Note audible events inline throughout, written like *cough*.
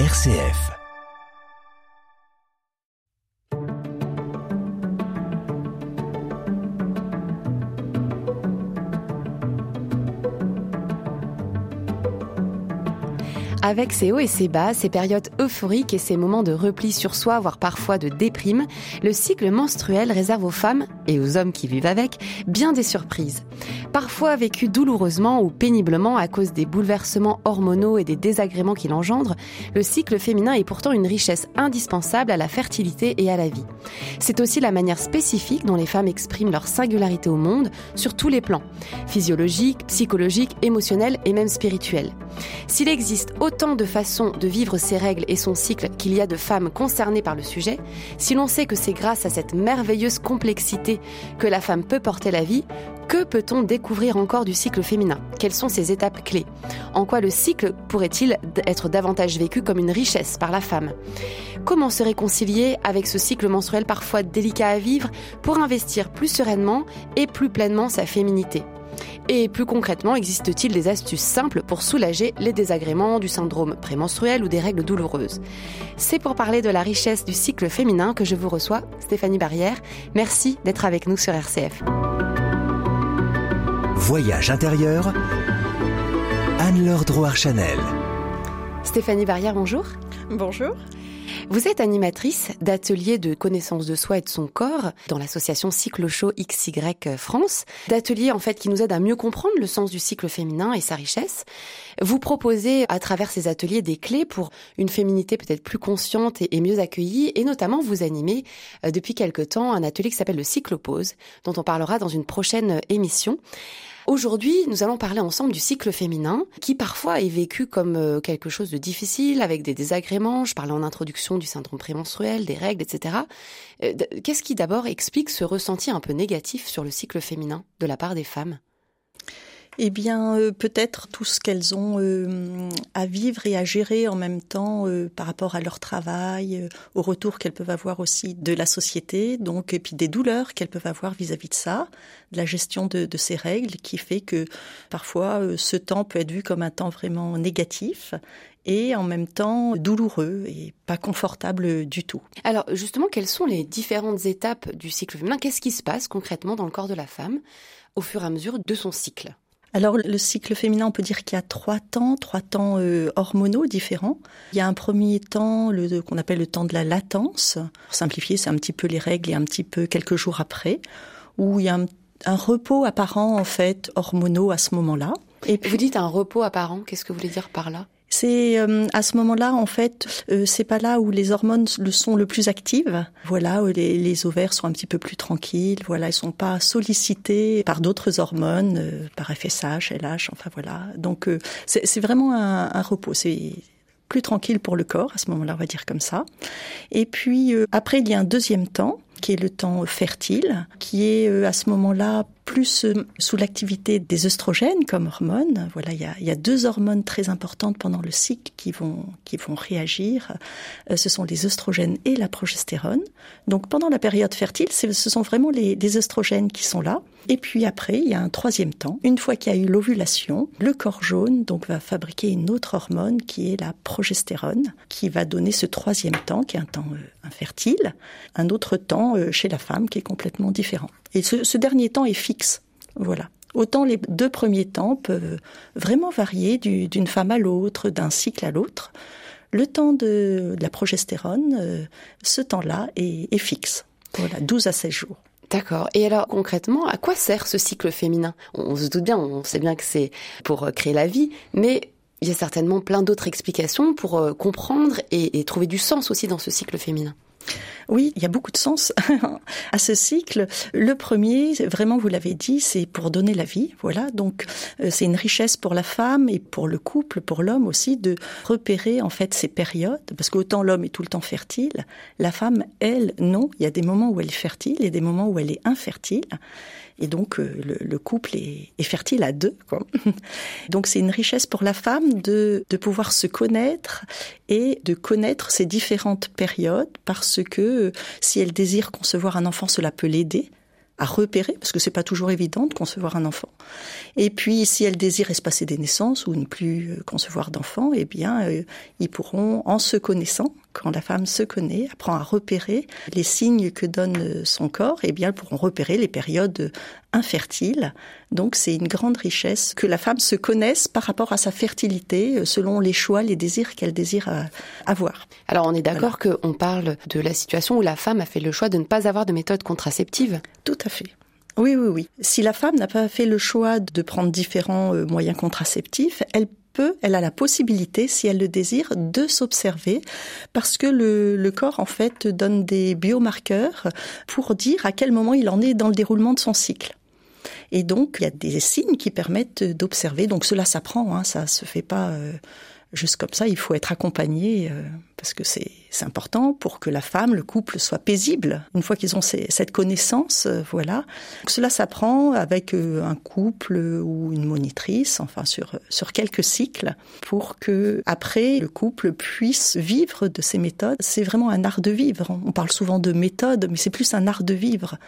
RCF. Avec ses hauts et ses bas, ses périodes euphoriques et ses moments de repli sur soi, voire parfois de déprime, le cycle menstruel réserve aux femmes, et aux hommes qui vivent avec, bien des surprises. Parfois vécues douloureusement ou péniblement à cause des bouleversements hormonaux et des désagréments qu'il engendre, le cycle féminin est pourtant une richesse indispensable à la fertilité et à la vie. C'est aussi la manière spécifique dont les femmes expriment leur singularité au monde sur tous les plans, physiologique, psychologique, émotionnel et même spirituel. S'il existe autant de façons de vivre ses règles et son cycle qu'il y a de femmes concernées par le sujet, si l'on sait que c'est grâce à cette merveilleuse complexité que la femme peut porter la vie, que peut-on découvrir encore du cycle féminin? Quelles sont ses étapes clés? En quoi le cycle pourrait-il être davantage vécu comme une richesse par la femme? Comment se réconcilier avec ce cycle menstruel parfois délicat à vivre pour investir plus sereinement et plus pleinement sa féminité? Et plus concrètement, existe-t-il des astuces simples pour soulager les désagréments du syndrome prémenstruel ou des règles douloureuses? C'est pour parler de la richesse du cycle féminin que je vous reçois, Stéphanie Barrière. Merci d'être avec nous sur RCF. Voyage intérieur, Anne-Laure Drouard-Chanel. Stéphanie Barrière, bonjour. Bonjour. Vous êtes animatrice d'ateliers de connaissance de soi et de son corps dans l'association Cycle Show XY France, d'ateliers en fait qui nous aident à mieux comprendre le sens du cycle féminin et sa richesse. Vous proposez à travers ces ateliers des clés pour une féminité peut-être plus consciente et mieux accueillie et notamment vous animez euh, depuis quelque temps un atelier qui s'appelle le cyclopause dont on parlera dans une prochaine émission. Aujourd'hui, nous allons parler ensemble du cycle féminin, qui parfois est vécu comme euh, quelque chose de difficile, avec des désagréments. Je parlais en introduction du syndrome prémenstruel, des règles, etc. Euh, qu'est-ce qui d'abord explique ce ressenti un peu négatif sur le cycle féminin de la part des femmes? Eh bien, euh, peut-être tout ce qu'elles ont euh, à vivre et à gérer en même temps euh, par rapport à leur travail, au retour qu'elles peuvent avoir aussi de la société, donc et puis des douleurs qu'elles peuvent avoir vis-à-vis de ça, de la gestion de, de, ces règles, qui fait que parfois ce temps peut être vu comme un temps vraiment négatif et en même temps douloureux et pas confortable du tout. Alors justement, quelles sont les différentes étapes du cycle féminin? Qu'est-ce qui se passe concrètement dans le corps de la femme au fur et à mesure de son cycle? Alors le cycle féminin, on peut dire qu'il y a trois temps, trois temps euh, hormonaux différents. Il y a un premier temps le, qu'on appelle le temps de la latence. Pour simplifier, c'est un petit peu les règles et un petit peu quelques jours après, où il y a un, un repos apparent en fait hormonaux à ce moment-là. Et puis, vous dites un repos apparent, qu'est-ce que vous voulez dire par là? C'est euh, à ce moment-là, en fait, euh, c'est pas là où les hormones le sont le plus actives. Voilà, les, les, ovaires sont un petit peu plus tranquilles. Voilà, ils sont pas sollicités par d'autres hormones, euh, par FSH, LH, enfin voilà. Donc c'est vraiment un, un repos. C'est plus tranquille pour le corps à ce moment-là, on va dire comme ça. Et puis après, il y a un deuxième temps qui est le temps fertile, qui est à ce moment-là plus euh, sous l'activité des œstrogènes comme hormones. Voilà, il y a, il y a deux hormones très importantes pendant le cycle qui vont qui vont réagir. Euh, ce sont les œstrogènes et la progestérone. Donc pendant la période fertile, ce sont vraiment les, les œstrogènes qui sont là. Et puis après, il y a un troisième temps. Une fois qu'il y a eu l'ovulation, le corps jaune donc va fabriquer une autre hormone qui est la progestérone, qui va donner ce troisième temps, qui est un temps euh, infertile, un autre temps chez la femme qui est complètement différent. Et ce, dernier temps est fixe. Voilà. Autant les deux premiers temps peuvent vraiment varier d'une femme à l'autre, d'un cycle à l'autre. Le temps de, la progestérone, euh, ce temps-là est, fixe. Voilà, 12 à 16 jours. D'accord. Et alors concrètement, à quoi sert ce cycle féminin? On, se doute bien, on sait bien que c'est pour euh, créer la vie, mais il y a certainement plein d'autres explications pour euh, comprendre et trouver du sens aussi dans ce cycle féminin. Oui, il y a beaucoup de sens *laughs* à ce cycle. Le premier, vraiment, vous l'avez dit, c'est pour donner la vie. Voilà, donc euh, c'est une richesse pour la femme et pour le couple, pour l'homme aussi, de repérer en fait ces périodes, parce qu'autant l'homme est tout le temps fertile, la femme, elle, non. Il y a des moments où elle est fertile et des moments où elle est infertile. Et donc, euh, le, le couple est, est, fertile à deux. Quoi. *laughs* Donc, c'est une richesse pour la femme de, de pouvoir se connaître et de connaître ces différentes périodes parce que si elle désire concevoir un enfant, cela peut l'aider à repérer, parce que c'est pas toujours évident de concevoir un enfant. Et puis, si elles désirent espacer des naissances ou ne plus euh, concevoir d'enfants, eh bien, euh, ils pourront, en se connaissant, quand la femme se connaît, apprend à repérer les signes que donne euh, son corps, eh bien, elles pourront repérer les périodes infertiles. Donc, c'est une grande richesse que la femme se connaisse par rapport à sa fertilité, selon les choix, les désirs qu'elle désire avoir. Alors, on est d'accord qu'on parle de la situation où la femme a fait le choix de ne pas avoir de méthode contraceptive? Tout Oui, oui, oui. Si la femme n'a pas fait le choix de prendre différents euh, moyens contraceptifs, elle peut, elle a la possibilité, si elle le désire, de s'observer parce que le, le, corps, en fait, donne des biomarqueurs pour dire à quel moment il en est dans le déroulement de son cycle. Et donc, il y a des signes qui permettent d'observer. Donc, cela s'apprend, hein, ça se fait pas euh, juste comme ça, il faut être accompagné euh, parce que c'est important pour que la femme, le couple soit paisible. Une fois qu'ils ont cette connaissance, euh, voilà. cela s'apprend avec euh, un couple ou une monitrice, enfin sur sur quelques cycles, pour que après le couple puisse vivre de ces méthodes. C'est vraiment un art de vivre. On parle souvent de méthode, mais c'est plus un art de vivre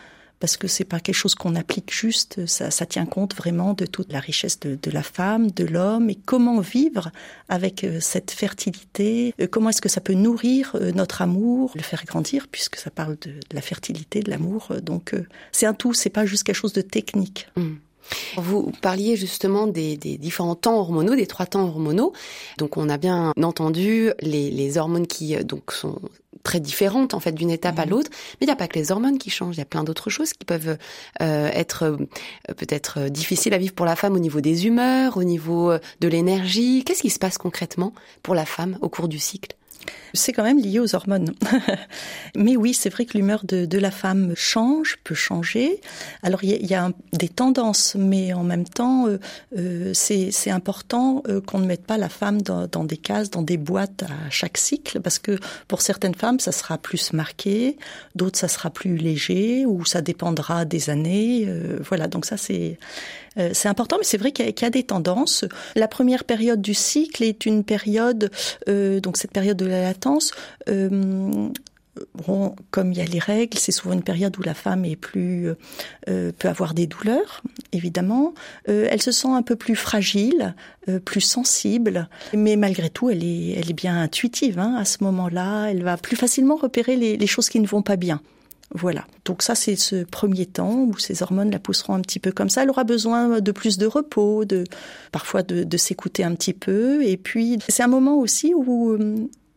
parce que c'est pas quelque chose qu'on applique juste, ça, ça, tient compte vraiment de toute la richesse de, de la femme, de l'homme, et comment vivre avec euh, cette fertilité, euh, comment est-ce que ça peut nourrir euh, notre amour, le faire grandir, puisque ça parle de, de la fertilité, de l'amour. Donc c'est un tout, c'est pas juste quelque chose de technique. Mmh. Vous parliez justement des, des, différents temps hormonaux, des trois temps hormonaux. Donc on a bien entendu les, les hormones qui donc sont très différentes en fait d'une étape à mhm. l'autre. Mais il n'y a pas que les hormones qui changent, il y a plein d'autres choses qui peuvent euh, être euh, peut-être difficiles à vivre pour la femme au niveau des humeurs, au niveau euh, de l'énergie. Qu'est-ce qui se passe concrètement pour la femme au cours du cycle? C'est quand même lié aux hormones. *laughs* Mais oui, c'est vrai que l'humeur de, de, la femme change, peut changer. Alors il y, y, a des tendances, mais en même temps, euh, euh, c'est important euh, qu'on ne mette pas la femme dans, dans, des cases, dans des boîtes à chaque cycle, parce que pour certaines femmes, ça sera plus marqué, d'autres, ça sera plus léger, ou ça dépendra des années. Euh, voilà, donc ça c'est euh, c'est important, mais c'est vrai qu'il y, y, a des tendances. La première période du cycle est une période, euh, donc cette période de la Euh, comme il y a les règles, c'est souvent une période où la femme est plus euh, peut avoir des douleurs, évidemment. Euh, elle se sent un peu plus fragile, plus sensible, mais malgré tout, elle est elle est bien intuitive. Hein, à ce moment-là, elle va plus facilement repérer les, choses qui ne vont pas bien. Voilà. Donc ça, c'est ce premier temps où ces hormones la pousseront un petit peu comme ça. Elle aura besoin de plus de repos, de parfois de, de s'écouter un petit peu. Et puis, c'est un moment aussi où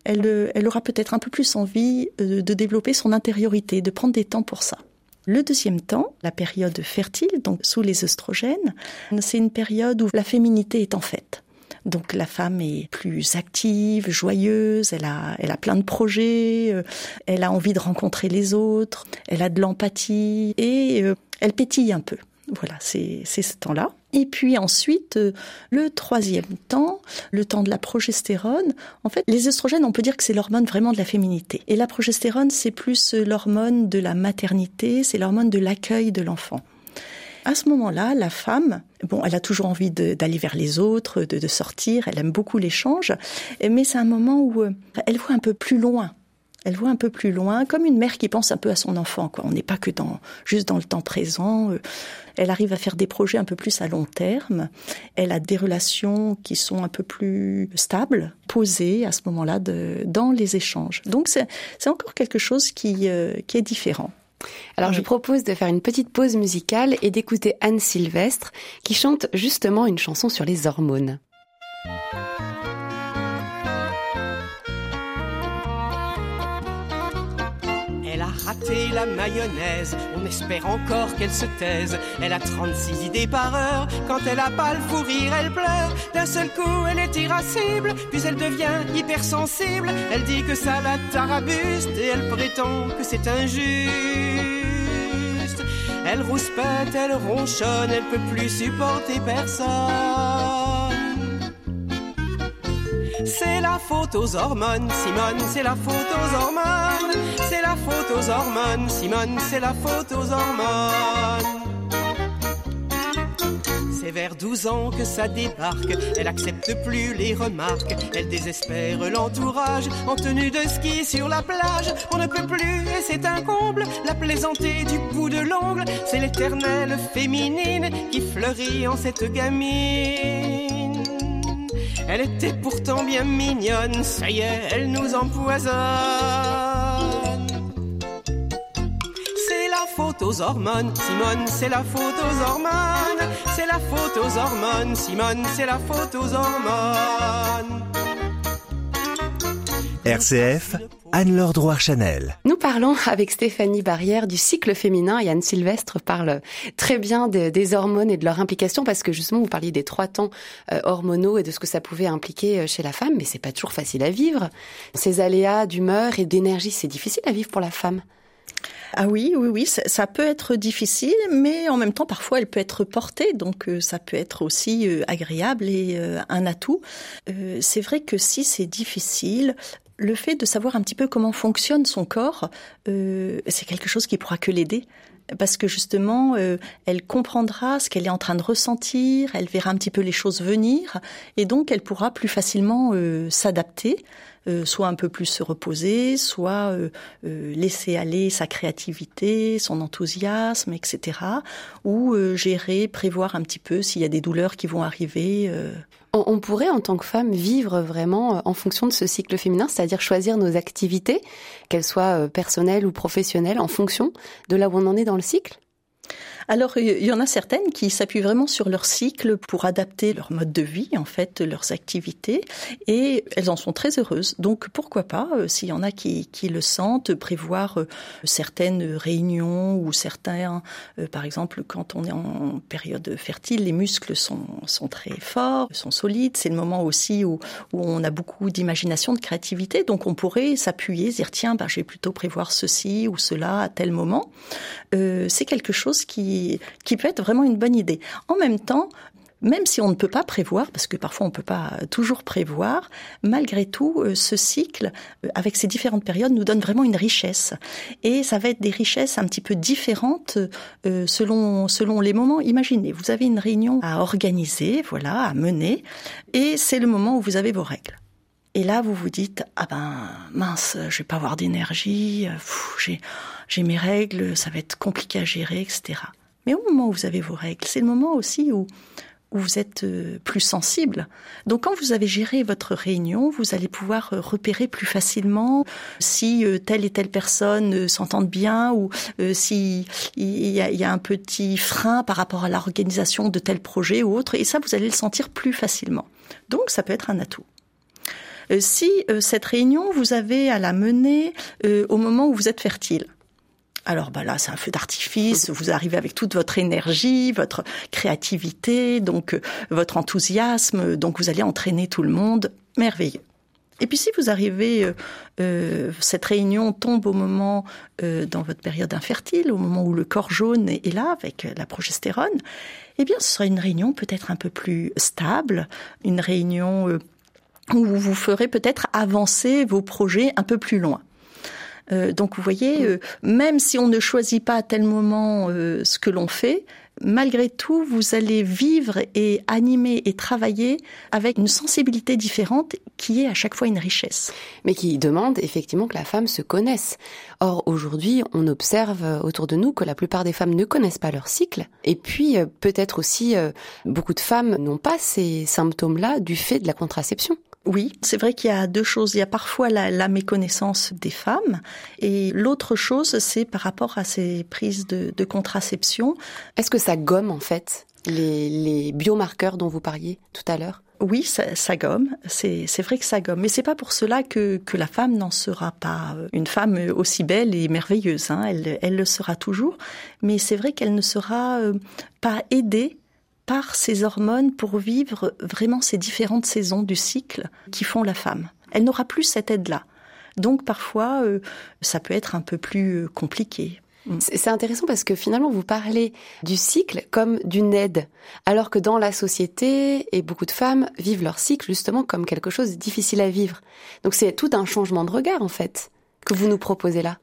elle, elle aura peut-être un peu plus envie euh, de développer son intériorité, de prendre des temps pour ça. Le deuxième temps, la période fertile, donc sous les œstrogènes, c'est une période où la féminité est en fête. Donc la femme est plus active, joyeuse, elle a, elle a plein de projets, euh, elle a envie de rencontrer les autres, elle a de l'empathie et euh, elle pétille un peu. Voilà, c'est ce temps-là. Et puis ensuite, euh, le troisième temps, le temps de la progestérone. En fait, les œstrogènes, on peut dire que c'est l'hormone vraiment de la féminité. Et la progestérone, c'est plus l'hormone de la maternité, c'est l'hormone de l'accueil de l'enfant. À ce moment-là, la femme, bon, elle a toujours envie d'aller vers les autres, de, de sortir, elle aime beaucoup l'échange, mais c'est un moment où euh, elle voit un peu plus loin. Elle voit un peu plus loin, comme une mère qui pense un peu à son enfant. Quoi. On n'est pas que dans juste dans le temps présent. Euh, elle arrive à faire des projets un peu plus à long terme. Elle a des relations qui sont un peu plus stables, posées à ce moment-là dans les échanges. Donc c'est encore quelque chose qui, euh, qui est différent. Alors oui. je propose de faire une petite pause musicale et d'écouter Anne Sylvestre qui chante justement une chanson sur les hormones. La mayonnaise, on espère encore qu'elle se taise. Elle a 36 idées par heure, quand elle a pas le fou rire, elle pleure. D'un seul coup, elle est irascible, puis elle devient hypersensible. Elle dit que ça la tarabuste et elle prétend que c'est injuste. Elle rouspète, elle ronchonne, elle peut plus supporter personne. C'est la faute aux hormones, Simone, c'est la faute aux hormones. C'est la faute aux hormones, Simone, c'est la faute aux hormones. fait vers 12 ans que ça débarque. Elle accepte plus les remarques. Elle désespère l'entourage. En tenue de ski sur la plage, on ne peut plus et c'est un comble. La plaisanter du bout de l'ongle, c'est l'éternelle féminine qui fleurit en cette gamine. Elle était pourtant bien mignonne, ça y est, elle nous empoisonne. C'est la faute aux hormones, Simone, c'est la faute aux hormones. C'est la faute aux hormones, Simone, c'est la faute aux hormones. RCF, Anne-Laure Drouard-Chanel. Nous parlons avec Stéphanie Barrière du cycle féminin et Anne Sylvestre parle très bien des hormones et de leur implication parce que justement vous parliez des trois temps euh, hormonaux et de ce que ça pouvait impliquer euh, chez la femme, mais c'est pas toujours facile à vivre. Ces aléas d'humeur et d'énergie, c'est difficile à vivre pour la femme. Ah oui, oui, oui, ça, peut être difficile, mais en même temps, parfois, elle peut être portée, donc euh, ça peut être aussi agréable et un atout. c'est vrai que si c'est difficile, le fait de savoir un petit peu comment fonctionne son corps, euh, c'est quelque chose qui pourra que l'aider. Parce que justement, euh, elle comprendra ce qu'elle est en train de ressentir, elle verra un petit peu les choses venir, et donc elle pourra plus facilement euh, s'adapter, soit un peu plus se reposer, soit laisser aller sa créativité, son enthousiasme, etc. Ou gérer, prévoir un petit peu s'il y a des douleurs qui vont arriver on, pourrait en tant que femme vivre vraiment euh, en fonction de ce cycle féminin, c'est-à-dire choisir nos activités, qu'elles soient euh, personnelles ou professionnelles, en fonction de là où on en est dans le cycle alors, il y en a certaines qui s'appuient vraiment sur leur cycle pour adapter leur mode de vie, en fait, leurs activités, et elles en sont très heureuses. Donc, pourquoi pas, euh, s'il y en a qui, le sentent, prévoir euh, certaines réunions ou certains, euh, par exemple, quand on est en période fertile, les muscles sont, sont très forts, sont solides. C'est le moment aussi où, où on a beaucoup d'imagination, de créativité. Donc, on pourrait s'appuyer, dire tiens, ben, je vais plutôt prévoir ceci ou cela à tel moment. C'est quelque chose qui qui, peut être vraiment une bonne idée. En même temps, même si on ne peut pas prévoir, parce que parfois on ne peut pas toujours prévoir, malgré tout, euh, ce cycle, euh, avec ces différentes périodes, nous donne vraiment une richesse. Et ça va être des richesses un petit peu différentes euh, selon, selon les moments. Imaginez, vous avez une réunion à organiser, voilà, à mener, et c'est le moment où vous avez vos règles. Et là, vous vous dites, ah ben, mince, je vais pas avoir d'énergie, j'ai, j'ai mes règles, ça va être compliqué à gérer, etc. Mais au moment où vous avez vos règles, c'est le moment aussi où, où vous êtes euh, plus sensible. Donc quand vous avez géré votre réunion, vous allez pouvoir euh, repérer plus facilement si euh, telle et telle personne s'entendent bien ou si y, y a un petit frein par rapport à l'organisation de tel projet ou autre. Et ça, vous allez le sentir plus facilement. Donc ça peut être un atout. Si cette réunion, vous avez à la mener au moment où vous êtes fertile, alors bah là, c'est un feu d'artifice. Vous arrivez avec toute votre énergie, votre créativité, donc euh, votre enthousiasme. Donc vous allez entraîner tout le monde. Merveilleux. Et puis si vous arrivez, euh, euh, cette réunion tombe au moment dans votre période infertile, au moment où le corps jaune est, là avec la progestérone, eh bien ce sera une réunion peut-être un peu plus stable, une réunion où vous ferez peut-être avancer vos projets un peu plus loin. Euh, donc vous voyez, euh, même si on ne choisit pas à tel moment euh, ce que l'on fait, malgré tout, vous allez vivre et animer et travailler avec une sensibilité différente qui est à chaque fois une richesse. Mais qui demande effectivement que la femme se connaisse. Or, aujourd'hui, on observe autour de nous que la plupart des femmes ne connaissent pas leur cycle. Et puis, peut-être aussi, beaucoup de femmes n'ont pas ces symptômes-là du fait de la contraception. Oui, c'est vrai qu'il y a deux choses. Il y a parfois la, méconnaissance des femmes et l'autre chose, c'est par rapport à ces prises de, contraception. Est-ce que ça gomme en fait les, biomarqueurs dont vous parliez tout à l'heure? Oui, ça, gomme. C'est, vrai que ça gomme. Mais c'est pas pour cela que, la femme n'en sera pas une femme aussi belle et merveilleuse. Hein. Elle, elle le sera toujours. Mais c'est vrai qu'elle ne sera euh, pas aidée par ces hormones pour vivre vraiment ces différentes saisons du cycle qui font la femme. Elle n'aura plus cette aide-là. Donc parfois, euh, ça peut être un peu plus euh, compliqué. Mm. C'est intéressant parce que finalement, vous parlez du cycle comme d'une aide, alors que dans la société, et beaucoup de femmes vivent leur cycle justement comme quelque chose de difficile à vivre. Donc c'est tout un changement de regard en fait que vous nous proposez là.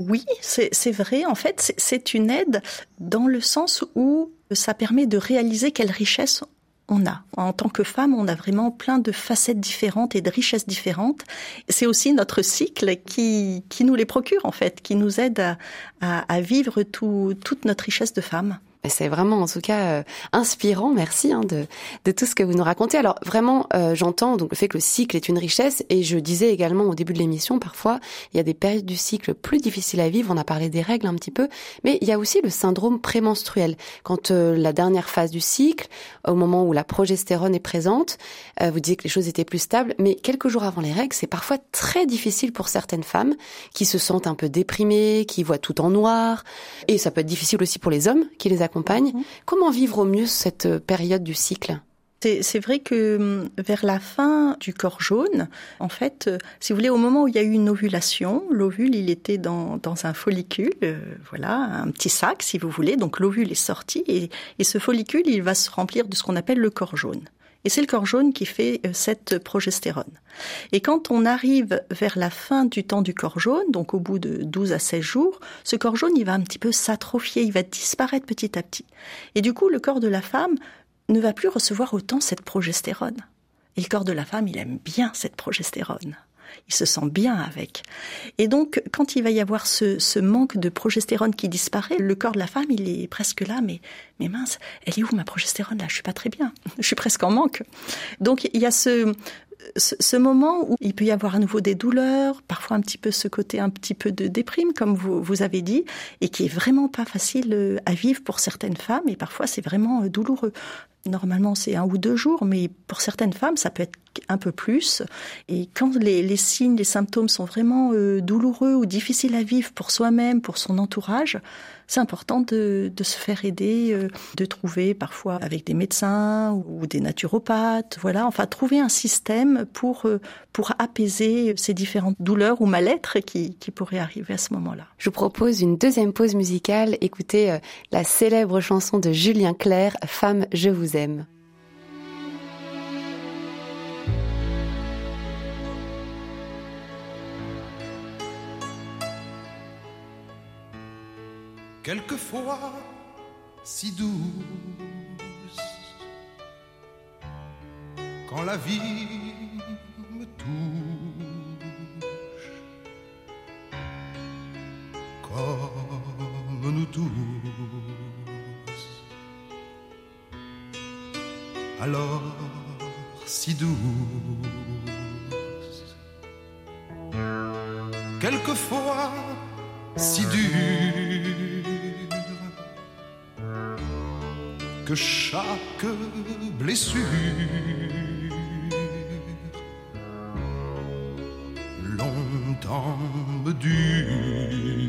Oui, c'est vrai. En fait, c'est une aide dans le sens où ça permet de réaliser quelle richesse on a. En tant que femme, on a vraiment plein de facettes différentes et de richesses différentes. C'est aussi notre cycle qui, qui nous les procure, en fait, qui nous aide à, à, vivre toute notre richesse de femme. C'est vraiment en tout cas euh, inspirant, merci hein, de, de, tout ce que vous nous racontez. Alors vraiment, euh, j'entends donc le fait que le cycle est une richesse. Et je disais également au début de l'émission, parfois il y a des périodes du cycle plus difficiles à vivre, on a parlé des règles un petit peu, mais il y a aussi le syndrome prémenstruel. Quand euh, la dernière phase du cycle, au moment où la progestérone est présente, vous disiez que les choses étaient plus stables, mais quelques jours avant les règles, c'est parfois très difficile pour certaines femmes qui se sentent un peu déprimées, qui voient tout en noir, et ça peut être difficile aussi pour les hommes qui les accompagnent Mhm. Comment vivre au mieux cette euh, période du cycle? C'est vrai que hum, vers la fin du corps jaune, en fait, euh, si vous voulez, au moment où il y a eu une ovulation, l'ovule, il était dans, dans un follicule, euh, voilà, un petit sac, si vous voulez. Donc l'ovule est sorti et, et ce follicule, il va se remplir de ce qu'on appelle le corps jaune. Et c'est le corps jaune qui fait euh, cette progestérone. Et quand on arrive vers la fin du temps du corps jaune, donc au bout de 12 à 16 jours, ce corps jaune, il va un petit peu s'atrophier, il va disparaître petit à petit. Et du coup, le corps de la femme ne va plus recevoir autant cette progestérone. Et le corps de la femme, il aime bien cette progestérone il se sent bien avec. Et donc, quand il va y avoir ce, manque de progestérone qui disparaît, le corps de la femme, il est presque là, mais, mais mince, elle est où ma progestérone là? Je suis pas très bien, *laughs* je suis presque en manque. Donc, il y a ce, ce moment où il peut y avoir à nouveau des douleurs, parfois un petit peu ce côté un petit peu de déprime, comme vous, vous avez dit, et qui est vraiment pas facile euh, à vivre pour certaines femmes, et parfois c'est vraiment euh, douloureux. Normalement, c'est un ou deux jours, mais pour certaines femmes, ça peut être un peu plus. Et quand les, signes, les symptômes sont vraiment euh, douloureux ou difficiles à vivre pour soi-même, pour son entourage, c'est important de, se faire aider, euh, de trouver parfois avec des médecins ou des naturopathes, voilà, enfin trouver un système pour euh, pour apaiser ces différentes douleurs ou mal-être qui, qui pourraient arriver à ce moment-là. Je vous propose une deuxième pause musicale. Écoutez la célèbre chanson de Julien Clerc, Femme, je vous aime. Quelquefois si douce. Quand la vie me touche, comme nous tous, alors si douce. Quelquefois si dure que chaque blessure longtemps me dure,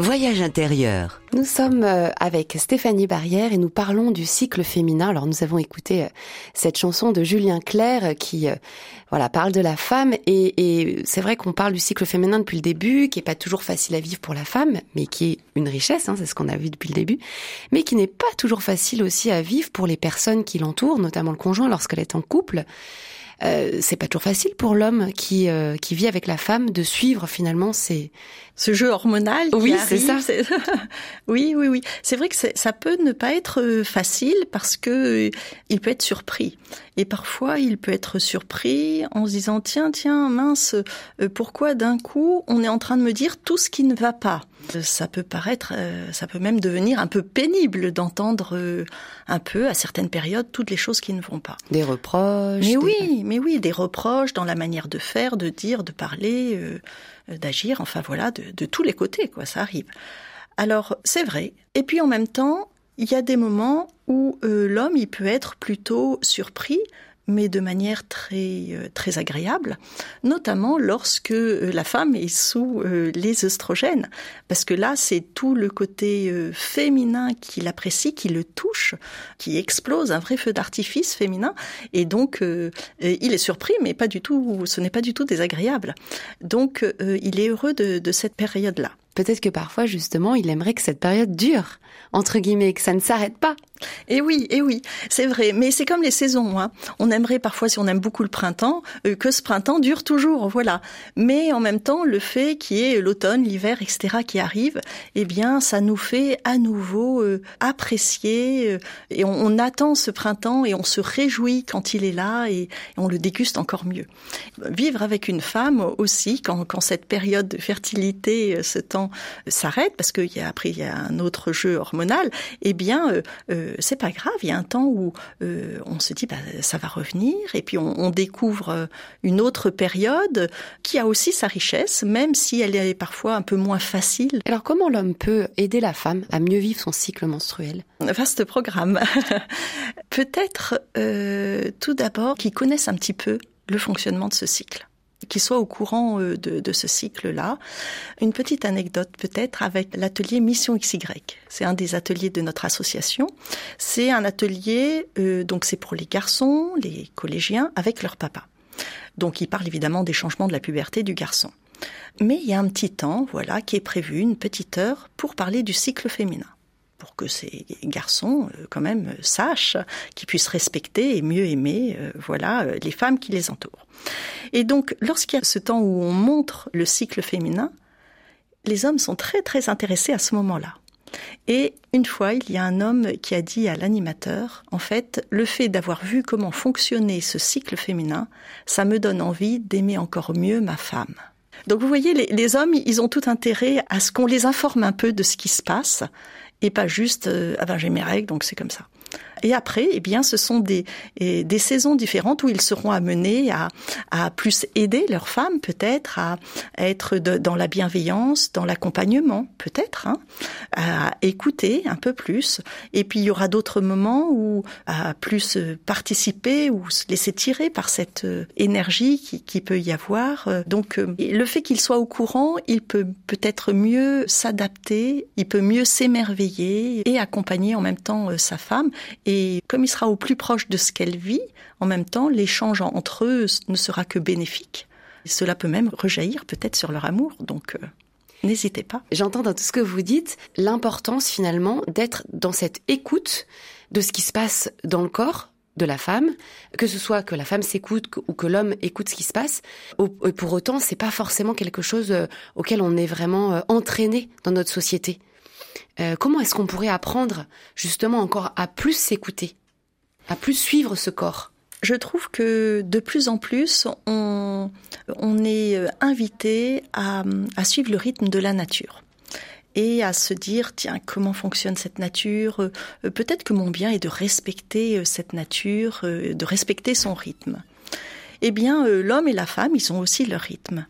Voyage intérieur. Nous sommes euh, avec Stéphanie Barrière et nous parlons du cycle féminin. Alors nous avons écouté euh, cette chanson de Julien Clerc euh, qui voilà parle de la femme et, c'est vrai qu'on parle du cycle féminin depuis le début, qui est pas toujours facile à vivre pour la femme, mais qui est une richesse, hein, c'est ce qu'on a vu depuis le début, mais qui n'est pas toujours facile aussi à vivre pour les personnes qui l'entourent, notamment le conjoint lorsqu'elle est en couple. Euh, c'est pas toujours facile pour l'homme qui euh, qui vit avec la femme de suivre finalement ces ce jeu hormonal. Oui, c'est ça. *laughs* oui, oui, oui. C'est vrai que ça peut ne pas être euh, facile parce que il peut être surpris. Et parfois, il peut être surpris en se disant tiens, tiens, mince, pourquoi d'un coup on est en train de me dire tout ce qui ne va pas? Ça peut paraître, euh, ça peut même devenir un peu pénible d'entendre euh, un peu à certaines périodes toutes les choses qui ne vont pas. Des reproches. Mais oui, mais oui, des reproches dans la manière de faire, de dire, de parler, euh, d'agir. Enfin voilà, de, tous les côtés, quoi. Ça arrive. Alors c'est vrai. Et puis en même temps, il y a des moments où l'homme, il peut être plutôt surpris mais de manière très euh, très agréable, notamment lorsque euh, la femme est sous euh, les œstrogènes, parce que là c'est tout le côté féminin qui l'apprécie, qui le touche, qui explose un vrai feu d'artifice féminin, et donc il est surpris, mais pas du tout, ce n'est pas du tout désagréable. Donc il est heureux de, de cette période-là. Peut-être que parfois justement il aimerait que cette période dure, entre guillemets, que ça ne s'arrête pas. Et eh oui, et eh oui, c'est vrai. Mais c'est comme les saisons. Hein. On aimerait parfois, si on aime beaucoup le printemps, euh, que ce printemps dure toujours, voilà. Mais en même temps, le fait qu'il y ait l'automne, l'hiver, etc., qui arrive, eh bien, ça nous fait à nouveau euh, apprécier euh, et on, attend ce printemps et on se réjouit quand il est là et, on le déguste encore mieux. Vivre avec une femme aussi, quand, cette période de fertilité, ce temps s'arrête, parce qu'il y a après il y a un autre jeu hormonal, eh bien c'est pas grave. Il y a un temps où euh, on se dit bah, ça va revenir, et puis on, on, découvre euh, une autre période qui a aussi sa richesse, même si elle est parfois un peu moins facile. Alors comment l'homme peut aider la femme à mieux vivre son cycle menstruel? Vaste programme. *laughs* Peut-être euh, tout d'abord qu'ils connaissent un petit peu le fonctionnement de ce cycle qui soit au courant euh, de, de ce cycle-là. Une petite anecdote peut-être avec l'atelier Mission XY. C'est un des ateliers de notre association. C'est un atelier, euh, donc c'est pour les garçons, les collégiens, avec leur papa. Donc il parle évidemment des changements de la puberté du garçon. Mais il y a un petit temps, voilà, qui est prévu, une petite heure, pour parler du cycle féminin pour que ces garçons, euh, quand même, sachent qu'ils puissent respecter et mieux aimer, euh, voilà, euh, les femmes qui les entourent. Et donc, lorsqu'il y a ce temps où on montre le cycle féminin, les hommes sont très très intéressés à ce moment-là. Et une fois, il y a un homme qui a dit à l'animateur, en fait, le fait d'avoir vu comment fonctionnait ce cycle féminin, ça me donne envie d'aimer encore mieux ma femme. Donc vous voyez, les, les, hommes, ils ont tout intérêt à ce qu'on les informe un peu de ce qui se passe et pas juste ah ben j'ai mes règles donc c'est comme ça. Et après, eh bien, ce sont des, des saisons différentes où ils seront amenés à, à plus aider leurs femmes, peut-être, à, être dans la bienveillance, dans l'accompagnement, peut-être, hein, à écouter un peu plus. Et puis, il y aura d'autres moments où à plus participer ou se laisser tirer par cette euh, énergie qui, qui peut y avoir. Donc, euh, le fait qu'il soit au courant, il peut peut-être mieux s'adapter, il peut mieux s'émerveiller et accompagner en même temps euh, sa femme et comme il sera au plus proche de ce qu'elle vit, en même temps, l'échange entre eux ne sera que bénéfique. Cela peut même rejaillir peut-être sur leur amour. Donc, euh, n'hésitez pas. J'entends dans tout ce que vous dites l'importance finalement d'être dans cette écoute de ce qui se passe dans le corps de la femme, que ce soit que la femme s'écoute ou que l'homme écoute ce qui se passe. Pour autant, c'est pas forcément quelque chose euh, auquel on est vraiment euh, entraîné dans notre société. Euh, comment est-ce qu'on pourrait apprendre justement encore à plus s'écouter, à plus suivre ce corps? Je trouve que de plus en plus, on, est euh, invité à, à suivre le rythme de la nature et à se dire tiens comment fonctionne cette nature? Euh, peut-être que mon bien est de respecter cette nature de respecter son rythme eh bien, euh, l'homme et la femme, ils ont aussi leur rythme.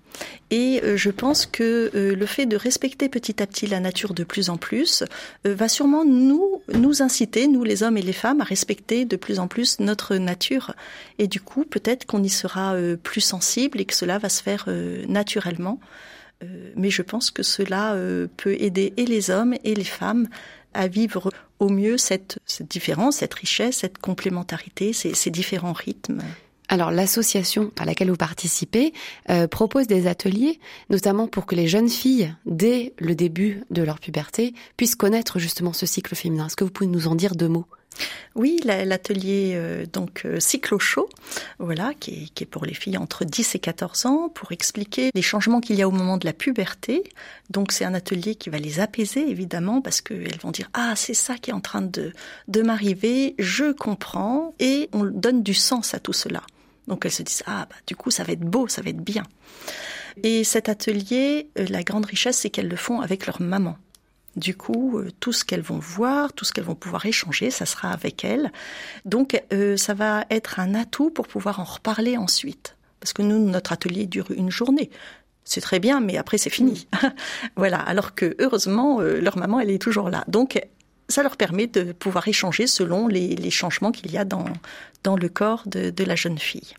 Et euh, je pense que euh, le fait de respecter petit à petit la nature de plus en plus va sûrement nous nous inciter, nous les hommes et les femmes, à respecter de plus en plus notre nature. Et du coup, peut-être qu'on y sera plus sensible et que cela va se faire naturellement. mais je pense que cela peut aider et les hommes et les femmes à vivre au mieux cette, cette différence, cette richesse, cette complémentarité, ces, ces différents rythmes. Alors l'association à laquelle vous participez euh, propose des ateliers, notamment pour que les jeunes filles, dès le début de leur puberté, puissent connaître justement ce cycle féminin. Est-ce que vous pouvez nous en dire deux mots? Oui, l'atelier euh, donc euh, cyclo chaud, voilà, qui est, qui est, pour les filles entre 10 et 14 ans, pour expliquer les changements qu'il y a au moment de la puberté. Donc c'est un atelier qui va les apaiser évidemment parce qu'elles vont dire ah c'est ça qui est en train de de m'arriver, je comprends et on donne du sens à tout cela. Donc elles se disent ah bah du coup ça va être beau, ça va être bien. Et cet atelier, euh, la grande richesse, c'est qu'elles le font avec leur maman. Du coup, euh, tout ce qu'elles vont voir, tout ce qu'elles vont pouvoir échanger, ça sera avec elles. Donc, euh, ça va être un atout pour pouvoir en reparler ensuite. Parce que nous, notre atelier dure une journée. C'est très bien, mais après, c'est fini. *laughs* voilà. Alors que, heureusement, leur maman, elle est toujours là. Donc, ça leur permet de pouvoir échanger selon les, changements qu'il y a dans, dans le corps de, de la jeune fille.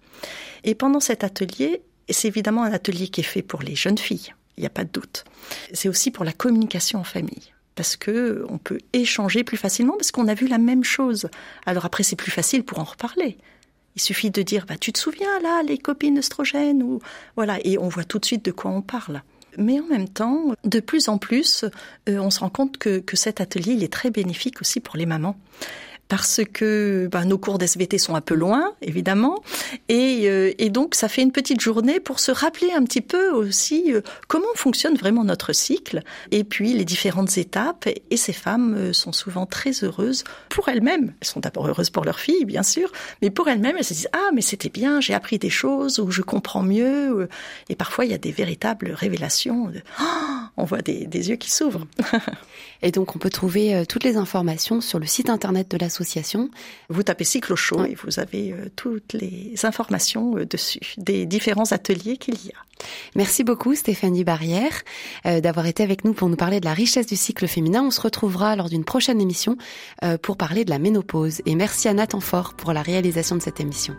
Et pendant cet atelier, c'est évidemment un atelier qui est fait pour les jeunes filles, il n'y a pas de doute. C'est aussi pour la communication en famille parce que on peut échanger plus facilement parce qu'on a vu la même chose. Alors après c'est plus facile pour en reparler. Il suffit de dire bah tu te souviens là les copines œstrogènes ou voilà et on voit tout de suite de quoi on parle. Mais en même temps, de plus en plus, euh, on se rend compte que, cet atelier est très bénéfique aussi pour les mamans parce que ben, nos cours d'SVT sont un peu loin, évidemment, et, euh, et, donc ça fait une petite journée pour se rappeler un petit peu aussi euh, comment fonctionne vraiment notre cycle, et puis les différentes étapes. Et ces femmes euh, sont souvent très heureuses pour elles-mêmes. Elles sont d'abord heureuses pour leur fille, bien sûr, mais pour elles-mêmes, elles se disent ah mais c'était bien, j'ai appris des choses ou je comprends mieux. Et parfois il y a des véritables révélations. Oh, on voit des, des yeux qui s'ouvrent. *laughs* et donc on peut trouver toutes les informations sur le site internet de vous tapez cycle chaud et vous avez euh, toutes les informations euh, dessus, des différents ateliers qu'il y a. Merci beaucoup Stéphanie Barrière euh, d'avoir été avec nous pour nous parler de la richesse du cycle féminin. On se retrouvera lors d'une prochaine émission pour parler de la ménopause. Et merci à Nathan Fort pour la réalisation de cette émission.